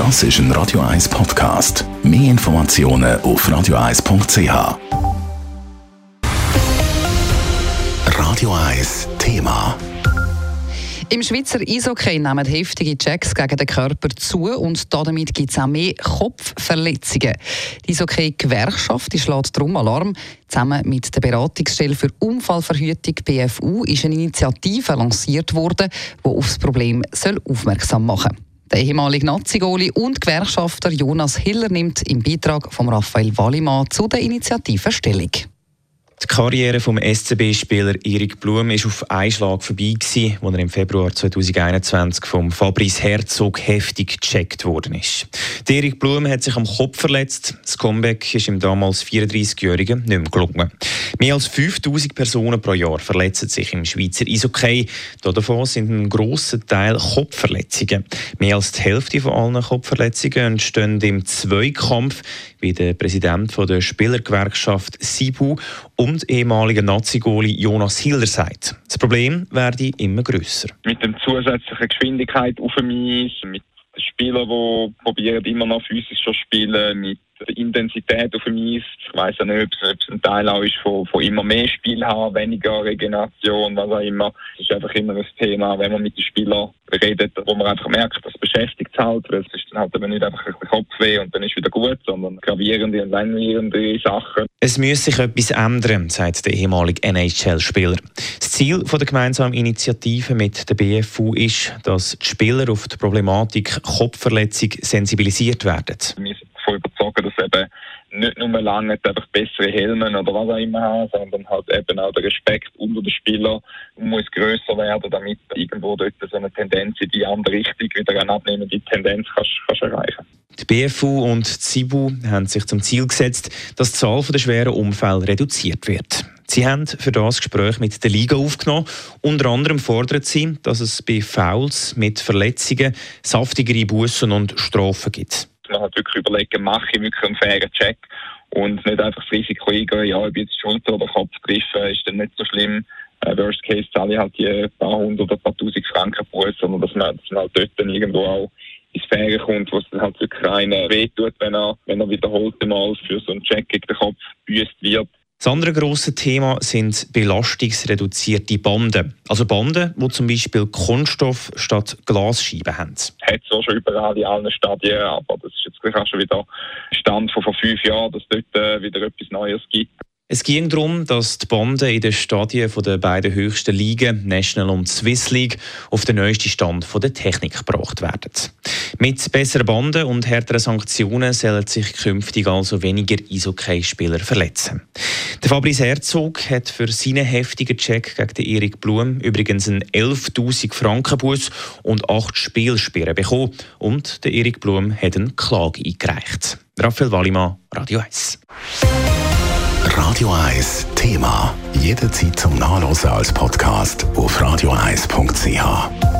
Das ist ein Radio 1 Podcast. Mehr Informationen auf radio1.ch. Radio 1 Thema. Im Schweizer Eishockey nehmen heftige Checks gegen den Körper zu und damit gibt es auch mehr Kopfverletzungen. Die Eishockey-Gewerkschaft schlägt darum Alarm. Zusammen mit der Beratungsstelle für Unfallverhütung BFU ist eine Initiative lanciert worden, die auf das Problem aufmerksam machen soll. Der ehemalige Nazi-Goli und Gewerkschafter Jonas Hiller nimmt im Beitrag von Raphael Wallimann zu der Initiative Stellung. Die Karriere vom SCB-Spieler Erik Blum ist auf einen Schlag vorbei als er im Februar 2021 vom Fabrice Herzog heftig gecheckt worden ist. Der Erik Blum hat sich am Kopf verletzt. Das Comeback ist ihm damals 34-Jährigen nicht mehr gelungen. Mehr als 5000 Personen pro Jahr verletzen sich im Schweizer Eishockey. Davon sind ein grosser Teil Kopfverletzungen. Mehr als die Hälfte von allen Kopfverletzungen entstehen im Zweikampf, wie der Präsident der Spielergewerkschaft SIBU und ehemaliger Nazi-Goli Jonas Hiller sagt. Das Problem werde immer grösser. Mit der zusätzlichen Geschwindigkeit auf Eis, mit Spielern, die immer noch physisch zu spielen, mit der Intensität auf dem Eis. Ich weiss ja nicht, ob es ein Teil auch ist von, von immer mehr Spiel haben, weniger Regeneration, was auch immer. Es ist einfach immer ein Thema, wenn man mit den Spielern redet, wo man einfach merkt, das beschäftigt es halt, weil es ist dann halt eben nicht einfach ein Kopfweh und dann ist wieder gut, sondern gravierende und langwierende Sachen. Es muss sich etwas ändern, sagt der ehemalige NHL-Spieler. Das Ziel der gemeinsamen Initiative mit der BFU ist, dass die Spieler auf die Problematik Kopfverletzung sensibilisiert werden. Wir überzeugt, dass eben nicht nur lange einfach bessere Helmen oder was auch immer haben, sondern halt eben auch der Respekt unter den Spielern muss größer werden, damit irgendwo dort so eine Tendenz in die andere Richtung wieder eine abnehmende Tendenz kannst, kannst erreichen. Die BFU und die SIBU haben sich zum Ziel gesetzt, dass die Zahl der schweren Unfälle reduziert wird. Sie haben für das Gespräch mit der Liga aufgenommen. Unter anderem fordern sie, dass es bei Fouls mit Verletzungen saftigere Bussen und Strafen gibt man halt wirklich überlegen, mache ich wirklich einen fairen Check und nicht einfach das Risiko eingehen, ja, ob jetzt Schulter oder Kopf treffen, ist dann nicht so schlimm. Äh, worst Case zahle ich halt die paar hundert oder paar tausend Franken Buß, sondern dass man, dass man halt dort dann irgendwo auch ins Faire kommt, wo es dann halt wirklich einen wehtut, wenn er, wenn er wiederholt mal für so einen Check gegen den Kopf büßt wird. Das andere grosse Thema sind belastungsreduzierte Banden. Also Banden, die zum Beispiel Kunststoff statt Glasscheiben haben. Hat es auch schon überall in allen Stadien, aber das ist jetzt auch schon wieder Stand von vor fünf Jahren, dass es dort äh, wieder etwas Neues gibt. Es ging darum, dass die Banden in den Stadien der beiden höchsten Ligen, National und Swiss League, auf den neuesten Stand der Technik gebracht werden. Mit besseren Banden und härteren Sanktionen sollen sich künftig also weniger Eishockey-Spieler verletzen. Der Fabrice Herzog hat für seinen heftigen Check gegen Erik Blum übrigens einen 11.000 Franken Bus und acht Spielsperren bekommen und der Erik Blum hat eine Klage eingereicht. Raphael Wallimann, Radio 1. Radio 1 Thema. Jederzeit zum Nachlesen als Podcast auf radio1.ch.